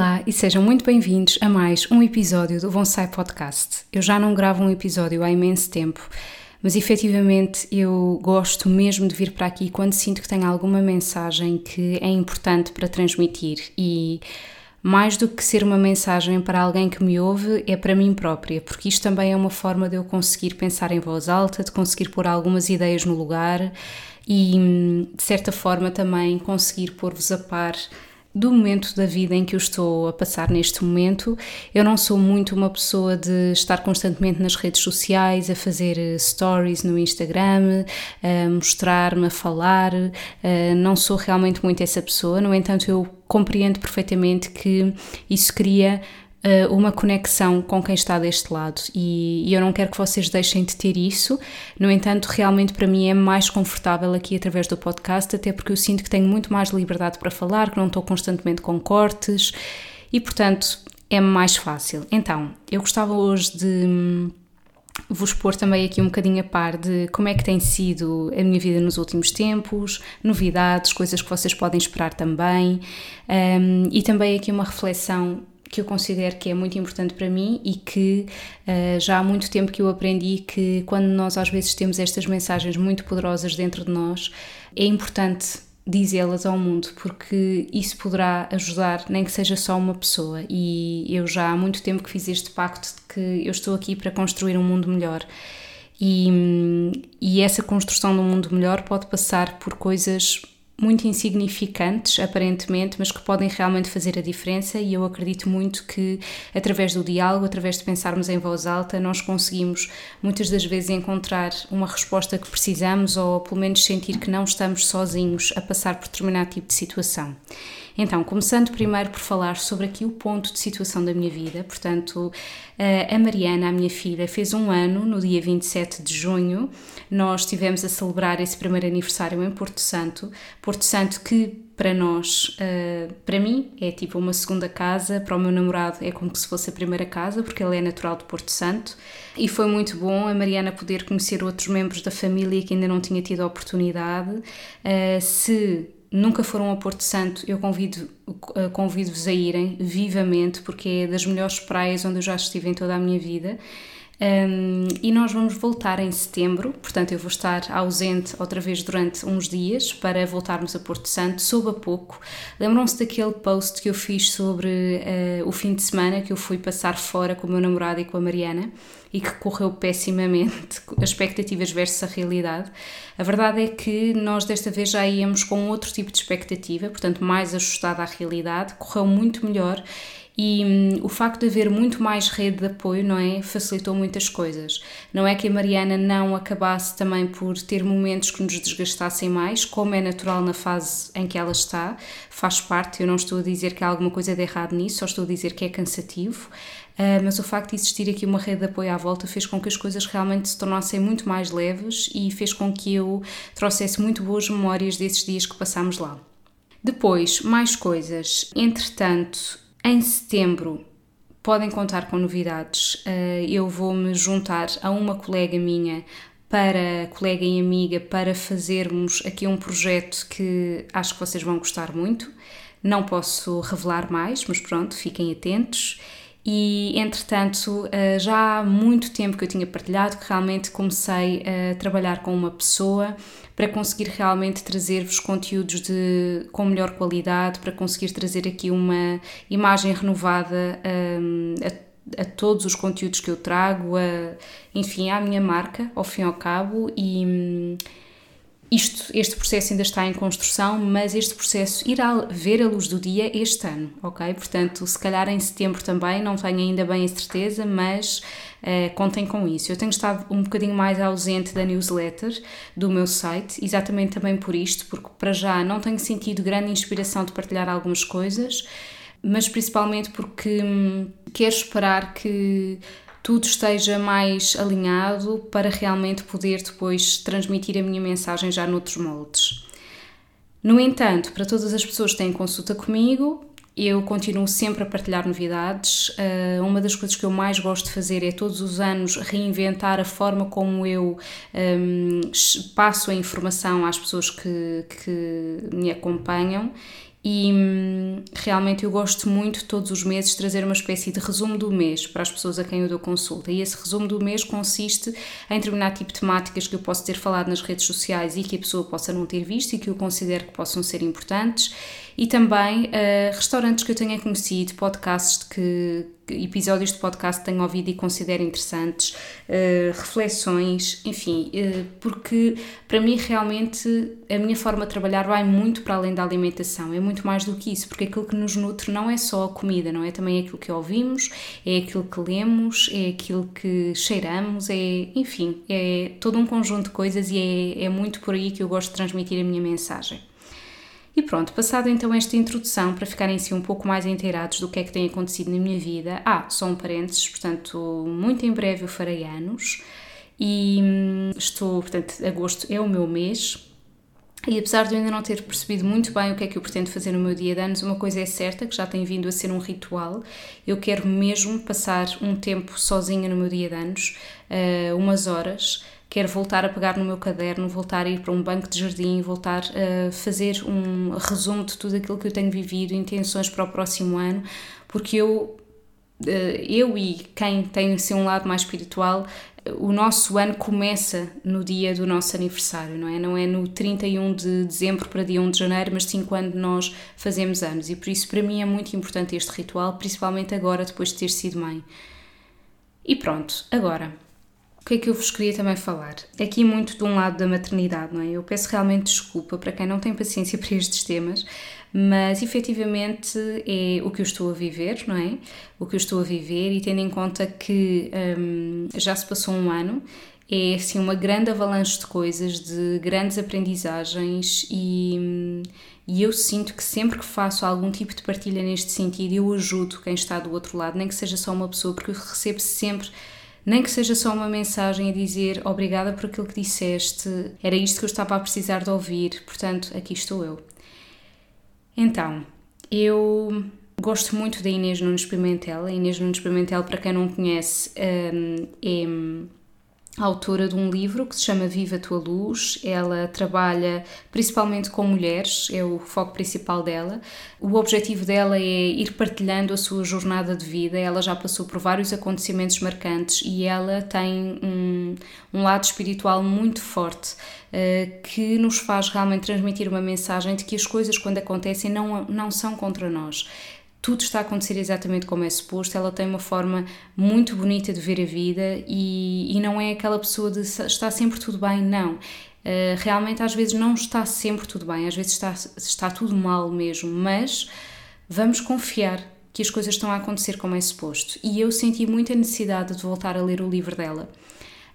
Olá e sejam muito bem-vindos a mais um episódio do Bonsai Podcast. Eu já não gravo um episódio há imenso tempo, mas efetivamente eu gosto mesmo de vir para aqui quando sinto que tenho alguma mensagem que é importante para transmitir e mais do que ser uma mensagem para alguém que me ouve, é para mim própria, porque isto também é uma forma de eu conseguir pensar em voz alta, de conseguir pôr algumas ideias no lugar e, de certa forma, também conseguir pôr-vos a par do momento da vida em que eu estou a passar neste momento. Eu não sou muito uma pessoa de estar constantemente nas redes sociais, a fazer eh, stories no Instagram, a mostrar-me, a falar. Eh, não sou realmente muito essa pessoa, no entanto, eu compreendo perfeitamente que isso cria uh, uma conexão com quem está deste lado e, e, eu não quero que vocês deixem de ter isso. No entanto, realmente para mim é mais confortável aqui através do podcast, até porque eu sinto que tenho muito mais liberdade para falar, que não estou constantemente com cortes e, portanto, é mais fácil. Então, eu gostava hoje de hum, vos pôr também aqui um bocadinho a par de como é que tem sido a minha vida nos últimos tempos, novidades, coisas que vocês podem esperar também, um, e também aqui uma reflexão que eu considero que é muito importante para mim e que uh, já há muito tempo que eu aprendi que quando nós às vezes temos estas mensagens muito poderosas dentro de nós, é importante dizê-las ao mundo, porque isso poderá ajudar, nem que seja só uma pessoa. E eu já há muito tempo que fiz este pacto de que eu estou aqui para construir um mundo melhor. E, e essa construção de um mundo melhor pode passar por coisas muito insignificantes, aparentemente, mas que podem realmente fazer a diferença. E eu acredito muito que, através do diálogo, através de pensarmos em voz alta, nós conseguimos muitas das vezes encontrar uma resposta que precisamos ou pelo menos sentir que não estamos sozinhos a passar por determinado tipo de situação. Então, começando primeiro por falar sobre aqui o ponto de situação da minha vida, portanto, a Mariana, a minha filha, fez um ano no dia 27 de junho. Nós estivemos a celebrar esse primeiro aniversário em Porto Santo. Porto Santo que para nós, para mim, é tipo uma segunda casa, para o meu namorado é como se fosse a primeira casa, porque ele é natural de Porto Santo. E foi muito bom a Mariana poder conhecer outros membros da família que ainda não tinha tido a oportunidade. se nunca foram a Porto Santo, eu convido, eh, convido-vos a irem vivamente, porque é das melhores praias onde eu já estive em toda a minha vida. Um, e nós vamos voltar em setembro, portanto, eu vou estar ausente outra vez durante uns dias para voltarmos a Porto Santo, soube a pouco. Lembram-se daquele post que eu fiz sobre uh, o fim de semana que eu fui passar fora com o meu namorado e com a Mariana e que correu pessimamente, as expectativas versus a realidade. A verdade é que nós desta vez já íamos com outro tipo de expectativa, portanto, mais ajustada à realidade, correu muito melhor e hum, o facto de haver muito mais rede de apoio, não é? Facilitou muitas coisas. Não é que a Mariana não acabasse também por ter momentos que nos desgastassem mais, como é natural na fase em que ela está, faz parte. Eu não estou a dizer que há alguma coisa de errado nisso, só estou a dizer que é cansativo. Uh, mas o facto de existir aqui uma rede de apoio à volta fez com que as coisas realmente se tornassem muito mais leves e fez com que eu trouxesse muito boas memórias desses dias que passámos lá. Depois, mais coisas. Entretanto, em setembro podem contar com novidades. Eh, eu vou me juntar a uma colega minha para colega e amiga para fazermos aqui um projeto que acho que vocês vão gostar muito. Não posso revelar mais, mas pronto, fiquem atentos. E entretanto, eh, já há muito tempo que eu tinha partilhado que realmente comecei a trabalhar com uma pessoa para conseguir realmente trazer-vos conteúdos de, com melhor qualidade, para conseguir trazer aqui uma imagem renovada um, a, a, todos os conteúdos que eu trago, a, enfim, à minha marca, ao fim e ao cabo, e, isto, este processo ainda está em construção, mas este processo irá ver a luz do dia este ano, ok? Portanto, se calhar em setembro também, não tenho ainda bem a certeza, mas uh, contem com isso. Eu tenho estado um bocadinho mais ausente da newsletter do meu site, exatamente também por isto, porque para já não tenho sentido grande inspiração de partilhar algumas coisas, mas principalmente porque hum, quero esperar que tudo esteja mais alinhado para realmente poder depois transmitir a minha mensagem já noutros moldes. No entanto, para todas as pessoas que têm consulta comigo, eu continuo sempre a partilhar novidades. Uh, uma das coisas que eu mais gosto de fazer é todos os anos reinventar a forma como eu um, passo a informação às pessoas que, que me acompanham e hum, realmente eu gosto muito todos os meses trazer uma espécie de resumo do mês para as pessoas a quem eu dou consulta. E esse resumo do mês consiste em determinado tipo de temáticas que eu posso ter falado nas redes sociais e que a pessoa possa não ter visto e que eu considero que possam ser importantes e também uh, restaurantes que eu tenha conhecido, podcasts que, episódios de podcast tenho ouvido e considero interessantes, uh, reflexões, enfim, uh, porque para mim realmente a minha forma de trabalhar vai muito para além da alimentação, é muito mais do que isso, porque aquilo que nos nutre não é só a comida, não é também aquilo que ouvimos, é aquilo que lemos, é aquilo que cheiramos, é, enfim, é todo um conjunto de coisas e é, é muito por aí que eu gosto de transmitir a minha mensagem. E pronto, passado então esta introdução, para ficarem assim um pouco mais inteirados do que é que tem acontecido na minha vida, ah, só um parênteses, portanto, muito em breve eu farei anos e hum, estou, portanto, agosto é o meu mês. E apesar de eu ainda não ter percebido muito bem o que é que eu pretendo fazer no meu dia de anos, uma coisa é certa, que já tem vindo a ser um ritual. Eu quero mesmo passar um tempo sozinha no meu dia de anos, uh, umas horas, quero voltar a pegar no meu caderno, voltar a ir para um banco de jardim, voltar a fazer um resumo de tudo aquilo que eu tenho vivido, intenções para o próximo ano, porque eu, eh, eu e quem tem assim um lado mais espiritual, o nosso ano começa no dia do nosso aniversário, não é? Não é no 31 de dezembro para dia 1 de janeiro, mas sim quando nós fazemos anos. E por isso, para mim, é muito importante este ritual, principalmente agora, depois de ter sido mãe. E pronto, agora o que é que eu vos queria também falar? Aqui muito de um lado da maternidade, não é? Eu peço realmente desculpa para quem não tem paciência para estes temas, mas efetivamente é o que eu estou a viver, não é? O que eu estou a viver e tendo em conta que hum, já se passou um ano, é assim uma grande avalanche de coisas, de grandes aprendizagens e, hum, e eu sinto que sempre que faço algum tipo de partilha neste sentido, eu ajudo quem está do outro lado, nem que seja só uma pessoa, porque eu recebo sempre nem que seja só uma mensagem a dizer obrigada por aquilo que disseste, era isto que eu estava a precisar de ouvir, portanto, aqui estou eu. Então, eu gosto muito da Inês Nunes Pimentel. A Inês Nunes Pimentel, para quem não conhece, hum, é autora de um livro que se chama Viva a Tua Luz. Ela trabalha principalmente com mulheres, é o foco principal dela. O objetivo dela é ir partilhando a sua jornada de vida. Ela já passou por vários acontecimentos marcantes e ela tem um, um lado espiritual muito forte. Uh, que nos faz realmente transmitir uma mensagem de que as coisas, quando acontecem, não, não são contra nós tudo está a acontecer exatamente como é suposto, ela tem uma forma muito bonita de ver a vida e, e não é aquela pessoa de está sempre tudo bem, não. Uh, realmente às vezes não está sempre tudo bem, às vezes está, está tudo mal mesmo, mas vamos confiar que as coisas estão a acontecer como é suposto. E eu senti muita necessidade de voltar a ler o livro dela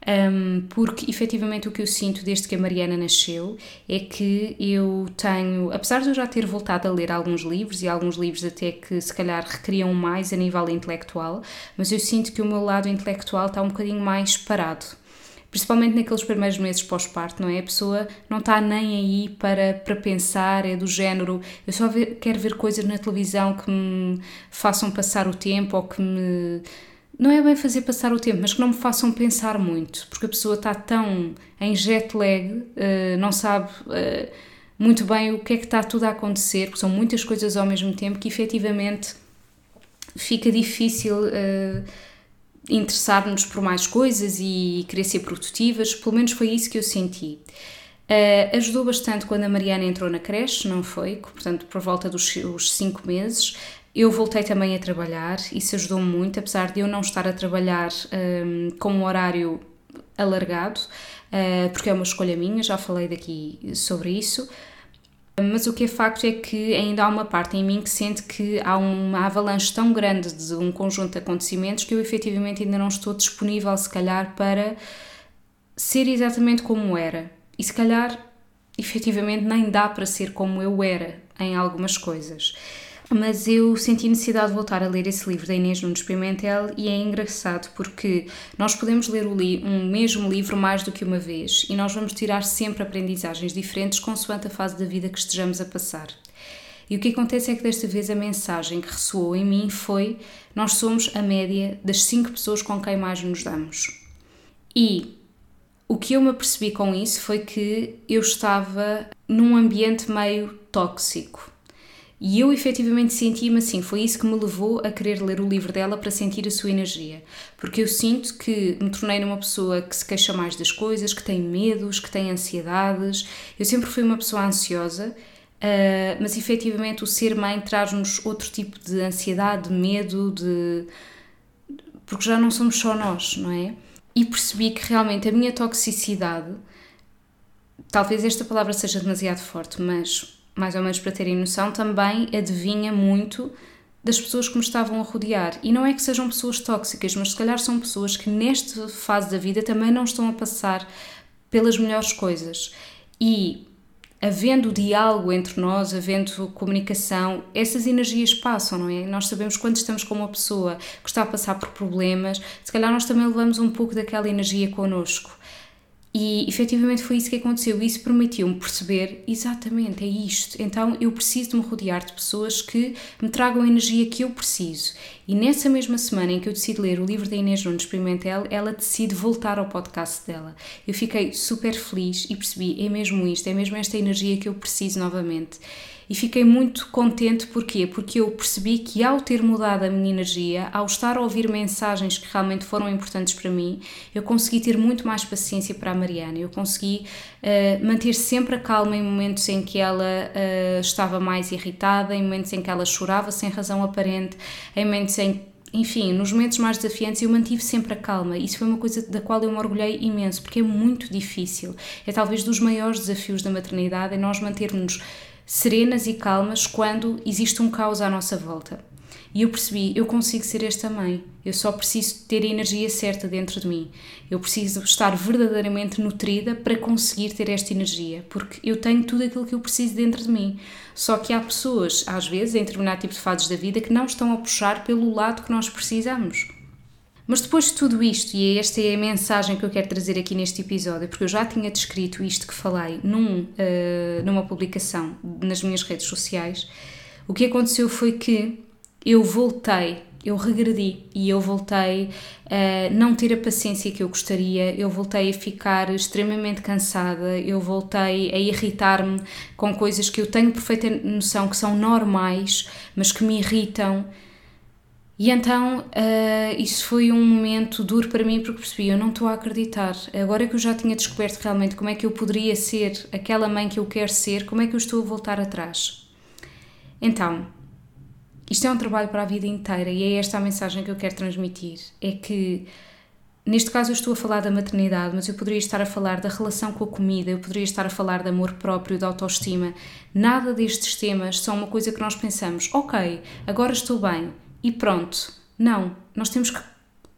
um, porque efetivamente o que eu sinto desde que a Mariana nasceu é que eu tenho, apesar de eu já ter voltado a ler alguns livros e alguns livros até que se calhar requeriam mais a nível intelectual, mas eu sinto que o meu lado intelectual está um bocadinho mais parado principalmente naqueles primeiros meses pós-parto, não é? A pessoa não está nem aí para, para pensar, é do género, eu só ver, quero ver coisas na televisão que me façam passar o tempo ou que me não é bem fazer passar o tempo, mas que não me façam pensar muito, porque a pessoa está tão em jet lag, uh, não sabe uh, muito bem o que é que está tudo a acontecer, porque são muitas coisas ao mesmo tempo que efetivamente fica difícil uh, interessar-nos por mais coisas e querer ser produtivas, pelo menos foi isso que eu senti. Uh, ajudou bastante quando a Mariana entrou na creche, não foi? Portanto, por volta dos 5 meses. Eu voltei também a trabalhar, isso ajudou muito, apesar de eu não estar a trabalhar um, com um horário alargado. uh, porque é uma escolha minha, já falei daqui sobre isso. Mas o que é facto é que ainda há uma parte em mim que sente que há uma avalanche tão grande de um conjunto de acontecimentos que eu efetivamente ainda não estou disponível, se calhar, para ser exatamente como era. E se calhar, efetivamente, nem dá para ser como eu era em algumas coisas mas eu senti necessidade de voltar a ler esse livro da Inês Nunes Pimentel e é engraçado porque nós podemos ler um mesmo livro mais do que uma vez e nós vamos tirar sempre aprendizagens diferentes consoante a fase da vida que estejamos a passar. E o que acontece é que desta vez a mensagem que ressoou em mim foi: nós somos a média das cinco pessoas com quem mais nos damos. E o que eu me apercebi com isso foi que eu estava num ambiente meio tóxico e eu efetivamente senti-me assim, foi isso que me levou a querer ler o livro dela para sentir a sua energia. Porque eu sinto que me tornei numa pessoa que se queixa mais das coisas, que tem medos, que tem ansiedades. Eu sempre fui uma pessoa ansiosa, uh, mas efetivamente o ser mãe traz-nos outro tipo de ansiedade, de medo, de. porque já não somos só nós, não é? E percebi que realmente a minha toxicidade, talvez esta palavra seja demasiado forte, mas mais ou menos para terem noção, também adivinha muito das pessoas que me estavam a rodear. E não é que sejam pessoas tóxicas, mas se calhar são pessoas que nesta fase da vida também não estão a passar pelas melhores coisas. E havendo diálogo entre nós, havendo comunicação, essas energias passam, não é? Nós sabemos quando estamos com uma pessoa que está a passar por problemas, se calhar nós também levamos um pouco daquela energia connosco. E efetivamente foi isso que aconteceu. Isso permitiu-me perceber exatamente, é isto. Então eu preciso de me rodear de pessoas que me tragam a energia que eu preciso. E nessa mesma semana em que eu decidi ler o livro da Inês Nunes Pimentel, ela decide voltar ao podcast dela. Eu fiquei super feliz e percebi: é mesmo isto, é mesmo esta energia que eu preciso novamente e fiquei muito contente porquê? Porque eu percebi que ao ter mudado a minha energia, ao estar a ouvir mensagens que realmente foram importantes para mim, eu consegui ter muito mais paciência para a Mariana, eu consegui uh, manter sempre a calma em momentos em que ela uh, estava mais irritada, em momentos em que ela chorava sem razão aparente, em momentos em enfim, nos momentos mais desafiantes eu mantive sempre a calma. Isso foi uma coisa da qual eu me orgulhei imenso, porque é muito difícil. É talvez dos maiores desafios da maternidade, é nós mantermos serenas e calmas quando existe um caos à nossa volta. E eu percebi, eu consigo ser esta mãe. Eu só preciso ter a energia certa dentro de mim. Eu preciso estar verdadeiramente nutrida para conseguir ter esta energia, porque eu tenho tudo aquilo que eu preciso dentro de mim. Só que há pessoas, às vezes, em determinado tipo de fases da vida, que não estão a puxar pelo lado que nós precisamos. Mas depois de tudo isto, e esta é a mensagem que eu quero trazer aqui neste episódio, porque eu já tinha descrito isto que falei num, uh, numa publicação nas minhas redes sociais, o que aconteceu foi que eu voltei, eu regredi e eu voltei a não ter a paciência que eu gostaria, eu voltei a ficar extremamente cansada, eu voltei a irritar-me com coisas que eu tenho perfeita noção que são normais, mas que me irritam e então uh, isso foi um momento duro para mim porque percebi, eu não estou a acreditar. Agora que eu já tinha descoberto realmente como é que eu poderia ser aquela mãe que eu quero ser, como é que eu estou a voltar atrás? Então, isto é um trabalho para a vida inteira e é esta a mensagem que eu quero transmitir. É que, neste caso, eu estou a falar da maternidade, mas eu poderia estar a falar da relação com a comida, eu poderia estar a falar de amor próprio, de autoestima. Nada destes temas são uma coisa que nós pensamos, ok, agora estou bem e pronto. Não, nós temos que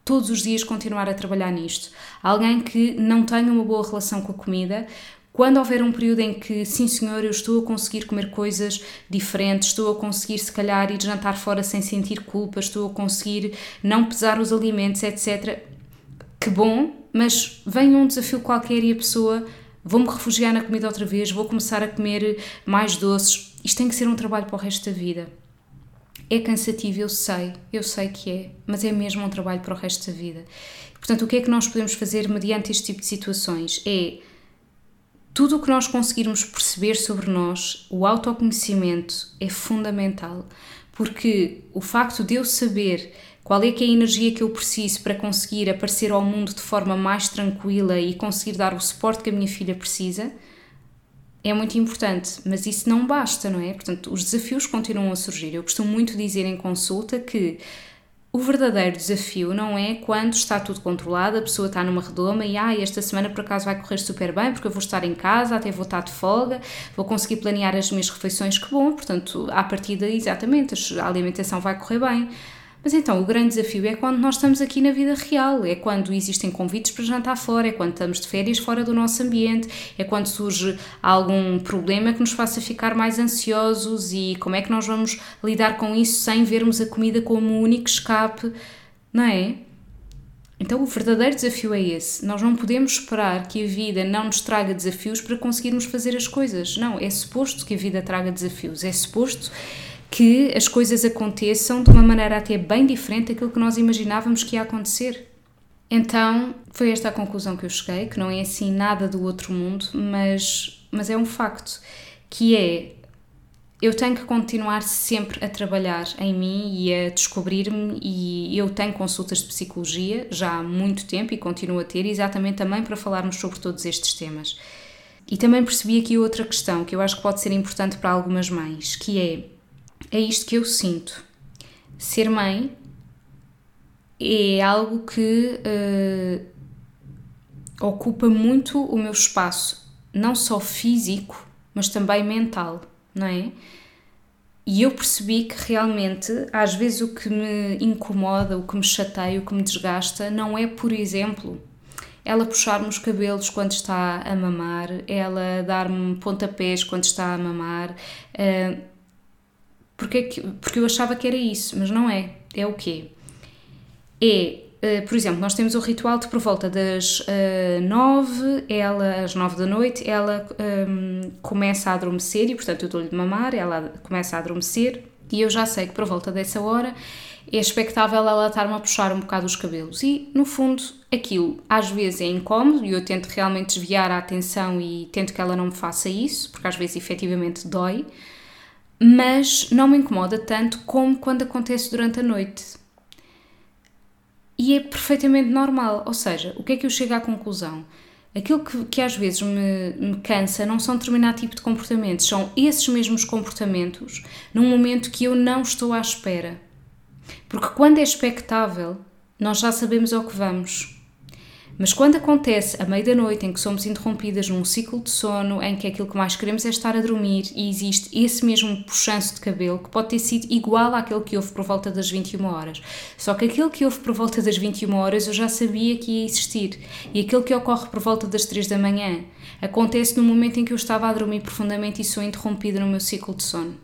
todos os dias continuar a trabalhar nisto. Alguém que não tenha uma boa relação com a comida, quando houver um período em que, sim senhor, eu estou a conseguir comer coisas diferentes, estou a conseguir se calhar ir jantar fora sem sentir culpa, estou a conseguir não pesar os alimentos, etc. Que bom, mas vem um desafio qualquer e a pessoa vou-me refugiar na comida outra vez, vou começar a comer mais doces. Isto tem que ser um trabalho para o resto da vida. É cansativo, eu sei, eu sei que é, mas é mesmo um trabalho para o resto da vida. Portanto, o que é que nós podemos fazer mediante este tipo de situações? É tudo o que nós conseguirmos perceber sobre nós, o autoconhecimento é fundamental, porque o facto de eu saber qual é que é a energia que eu preciso para conseguir aparecer ao mundo de forma mais tranquila e conseguir dar o suporte que a minha filha precisa, é muito importante, mas isso não basta, não é? Portanto, os desafios continuam a surgir. Eu costumo muito dizer em consulta que O verdadeiro desafio não é quando está tudo controlado, a pessoa está numa redoma e ah, esta semana por acaso vai correr super bem porque eu vou estar em casa, até vou estar de folga, vou conseguir planear as minhas refeições, que bom, portanto, à partida, exatamente, a alimentação vai correr bem. Mas então, o grande desafio é quando nós estamos aqui na vida real, é quando existem convites para jantar fora, é quando estamos de férias fora do nosso ambiente, é quando surge algum problema que nos faça ficar mais ansiosos e como é que nós vamos lidar com isso sem vermos a comida como o único escape, não é? Então, o verdadeiro desafio é esse. Nós não podemos esperar que a vida não nos traga desafios para conseguirmos fazer as coisas. Não, é suposto que a vida traga desafios, é suposto que as coisas aconteçam de uma maneira até bem diferente daquilo que nós imaginávamos que ia acontecer. Então, foi esta a conclusão que eu cheguei, que não é assim nada do outro mundo, mas, mas é um facto, que é eu tenho que continuar sempre a trabalhar em mim e a descobrir-me e eu tenho consultas de psicologia já há muito tempo e continuo a ter exatamente também para falarmos sobre todos estes temas. E também percebi aqui outra questão que eu acho que pode ser importante para algumas mães, que é é isto que eu sinto. Ser mãe é algo que uh, ocupa muito o meu espaço, não só físico, mas também mental, não é? E eu percebi que realmente, às vezes, o que me incomoda, o que me chateia, o que me desgasta, não é, por exemplo, ela puxar-me os cabelos quando está a mamar, ela dar-me pontapés quando está a mamar. Uh, porque, porque eu achava que era isso, mas não é. É o quê? É, uh, por exemplo, nós temos o ritual de por volta das uh, nove, ela, às nove da noite, ela um, começa a adormecer e, portanto, eu dou-lhe de mamar, ela começa a adormecer e eu já sei que por volta dessa hora é expectável ela estar-me a puxar um bocado os cabelos. E, no fundo, aquilo às vezes é incómodo e eu tento realmente desviar a atenção e tento que ela não me faça isso, porque às vezes efetivamente dói mas não me incomoda tanto como quando acontece durante a noite. E é perfeitamente normal, ou seja, o que é que eu chego à conclusão? Aquilo que, que às vezes me, me cansa não são determinado tipo de comportamentos, são esses mesmos comportamentos num momento que eu não estou à espera. Porque quando é expectável, nós já sabemos ao que vamos. Mas quando acontece a meio da noite em que somos interrompidas num ciclo de sono em que aquilo que mais queremos é estar a dormir e existe esse mesmo puxanço de cabelo que pode ter sido igual àquele que houve por volta das 21 horas. Só que aquele que houve por volta das 21 horas eu já sabia que ia existir e aquele que ocorre por volta das 3 da manhã acontece no momento em que eu estava a dormir profundamente e sou interrompida no meu ciclo de sono.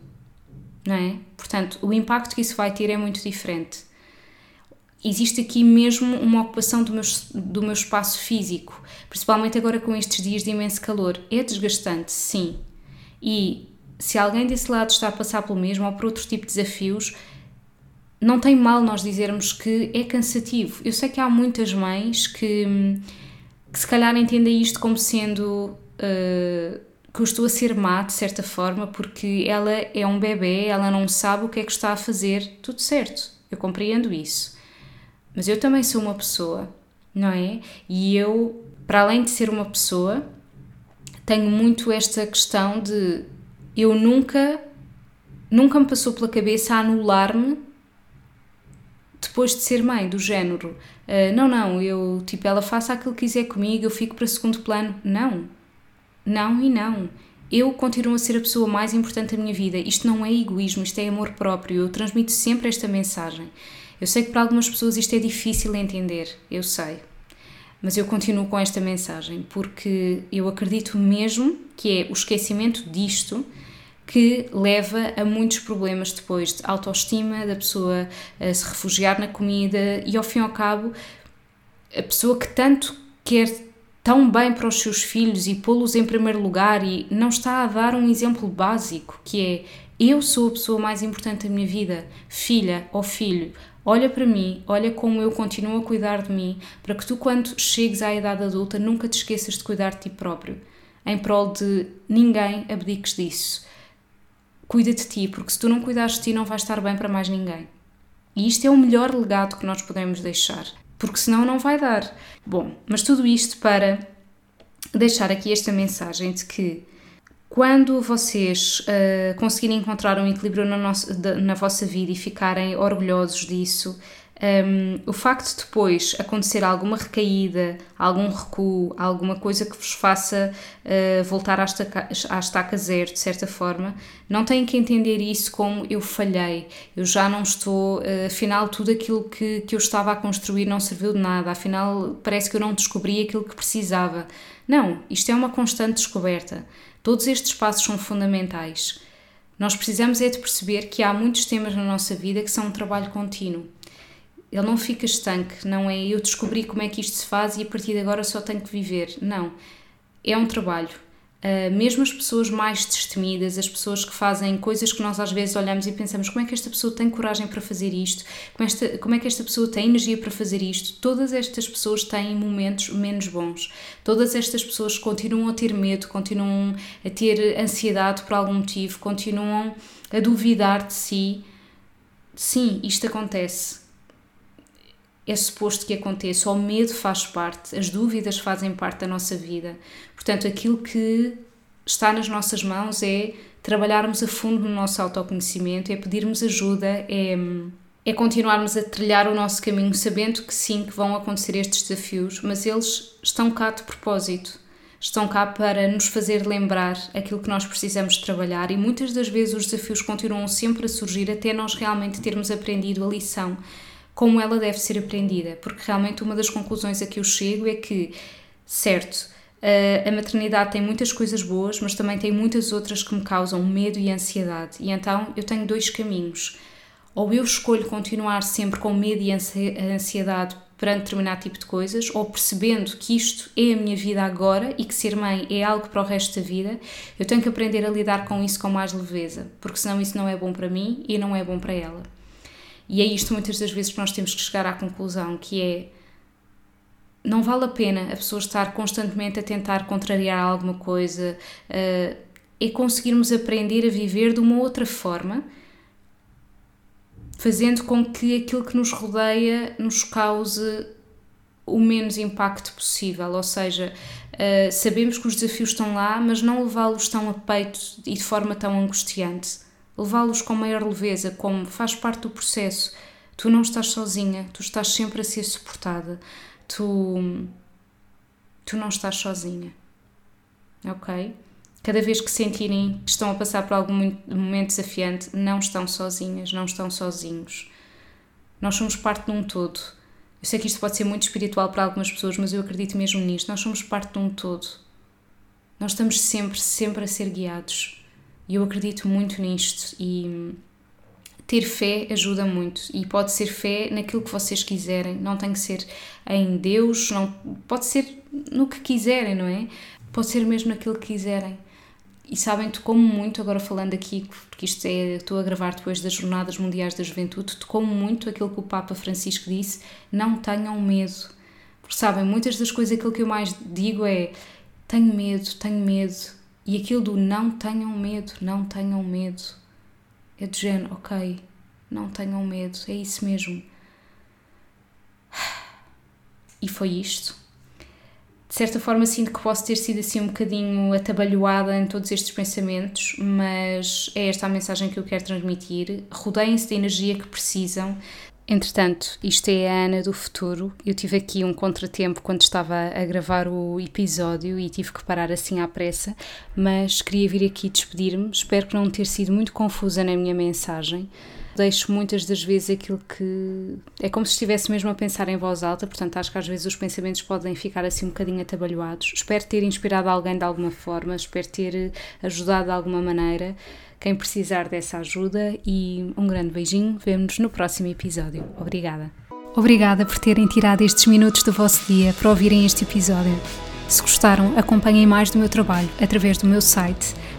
Não é? Portanto, o impacto que isso vai ter é muito diferente existe aqui mesmo uma ocupação do meu, do meu espaço físico, principalmente agora com estes dias de imenso calor. É desgastante, sim. E se alguém desse lado está a passar pelo mesmo ou por outro tipo de desafios, não tem mal nós dizermos que é cansativo. Eu sei que há muitas mães que, que se calhar entendem isto como sendo. Uh, que eu estou a ser má de certa forma porque ela é um bebê, ela não sabe o que é que está a fazer, tudo certo, eu compreendo isso. Mas eu também sou uma pessoa, não é? E eu, para além de ser uma pessoa, tenho muito esta questão de eu nunca nunca me passou pela cabeça anular-me depois de ser mãe, do género, uh, não, não, eu, tipo, ela faça aquilo que quiser comigo, eu fico para segundo plano. Não. Não e não. Eu continuo a ser a pessoa mais importante da minha vida. Isto não é egoísmo, isto é amor próprio. Eu transmito sempre esta mensagem. Eu sei que para algumas pessoas isto é difícil de entender, eu sei. Mas eu continuo com esta mensagem porque eu acredito mesmo que é o esquecimento disto que leva a muitos problemas depois de autoestima, da pessoa a se refugiar na comida e ao fim e ao cabo a pessoa que tanto quer tão bem para os seus filhos e pô-los em primeiro lugar e não está a dar um exemplo básico que é eu sou a pessoa mais importante da minha vida, filha ou filho, Olha para mim, olha como eu continuo a cuidar de mim, para que tu, quando chegues à idade adulta, nunca te esqueças de cuidar de ti próprio, em prol de ninguém abdiques disso. Cuida de ti, porque se tu não cuidares de ti, não vais estar bem para mais ninguém. E isto é o melhor legado que nós podemos deixar, porque senão não vai dar. Bom, mas tudo isto para deixar aqui esta mensagem de que quando vocês uh, conseguirem encontrar um equilíbrio na, nossa, na vossa vida e ficarem orgulhosos disso, Um, o facto de depois acontecer alguma recaída, algum recuo, alguma coisa que vos faça uh, voltar à estaca, à estaca zero, de certa forma, não têm que entender isso como eu falhei, eu já não estou, uh, afinal, tudo aquilo que, que eu estava a construir não serviu de nada, afinal, parece que eu não descobri aquilo que precisava. Não, isto é uma constante descoberta. Todos estes passos são fundamentais. Nós precisamos é de perceber que há muitos temas na nossa vida que são um trabalho contínuo ele não fica estanque, não é eu descobri como é que isto se faz e a partir de agora só tenho que viver. Não. É um trabalho. Uh, mesmo as pessoas mais destemidas, as pessoas que fazem coisas que nós às vezes olhamos e pensamos como é que esta pessoa tem coragem para fazer isto, como, esta, como é que esta pessoa tem energia para fazer isto, todas estas pessoas têm momentos menos bons. Todas estas pessoas continuam a ter medo, continuam a ter ansiedade por algum motivo, continuam a duvidar de si. Sim, isto acontece é suposto que aconteça, o medo faz parte, as dúvidas fazem parte da nossa vida. Portanto, aquilo que está nas nossas mãos é trabalharmos a fundo no nosso autoconhecimento, é pedirmos ajuda, é, é continuarmos a trilhar o nosso caminho, sabendo que sim, que vão acontecer estes desafios, mas eles estão cá de propósito. Estão cá para nos fazer lembrar aquilo que nós precisamos trabalhar e muitas das vezes os desafios continuam sempre a surgir até nós realmente termos aprendido a lição como ela deve ser aprendida, porque realmente uma das conclusões a que eu chego é que, certo, a maternidade tem muitas coisas boas, mas também tem muitas outras que me causam medo e ansiedade, e então eu tenho dois caminhos. Ou eu escolho continuar sempre com medo e ansiedade perante determinado tipo de coisas, ou percebendo que isto é a minha vida agora e que ser mãe é algo para o resto da vida, eu tenho que aprender a lidar com isso com mais leveza, porque senão isso não é bom para mim e não é bom para ela. E é isto muitas das vezes que nós temos que chegar à conclusão, que é não vale a pena a pessoa estar constantemente a tentar contrariar alguma coisa, uh, conseguirmos aprender a viver de uma outra forma, fazendo com que aquilo que nos rodeia nos cause o menos impacto possível, ou seja, uh, sabemos que os desafios estão lá, mas não levá-los tão a peito e de forma tão angustiante levá-los com maior leveza, como faz parte do processo. Tu não estás sozinha, tu estás sempre a ser suportada. Tu, tu não estás sozinha. Ok? Cada vez que sentirem que estão a passar por algum momento desafiante, não estão sozinhas, não estão sozinhos. Nós somos parte de um todo. Eu sei que isto pode ser muito espiritual para algumas pessoas, mas eu acredito mesmo nisto. Nós somos parte de um todo. Nós estamos sempre, sempre a ser guiados. E eu acredito muito nisto e ter fé ajuda muito e pode ser fé naquilo que vocês quiserem, não tem que ser em Deus, não pode ser no que quiserem, não é? Pode ser mesmo naquilo que quiserem. E sabem, tocou-me muito, agora falando aqui, porque isto é, estou a gravar depois das Jornadas Mundiais da Juventude, tocou-me muito aquilo que o Papa Francisco disse: não tenham medo. Porque sabem, muitas das coisas, aquilo que eu mais digo é: tenho medo, tenho medo, e aquilo do não tenham medo, não tenham medo. É de género, ok, não tenham medo, é isso mesmo. E foi isto. De certa forma, sinto que posso ter sido assim um bocadinho atabalhoada em todos estes pensamentos, mas é esta a mensagem que eu quero transmitir. Rodeiem-se da energia que precisam, Entretanto, isto é a Ana do futuro. Eu tive aqui um contratempo quando estava a gravar o episódio e tive que parar assim à pressa, mas queria vir aqui despedir-me. Espero que não ter sido muito confusa na minha mensagem. Deixo muitas das vezes aquilo que. É como se estivesse mesmo a pensar em voz alta, portanto, acho que às vezes os pensamentos podem ficar assim um bocadinho atabalhoados. Espero ter inspirado alguém de alguma forma, espero ter ajudado de alguma maneira quem precisar dessa ajuda e um grande beijinho. Vemo-nos no próximo episódio. Obrigada. Obrigada por terem tirado estes minutos do vosso dia para ouvirem este episódio. Se gostaram, acompanhem mais do meu trabalho através do meu site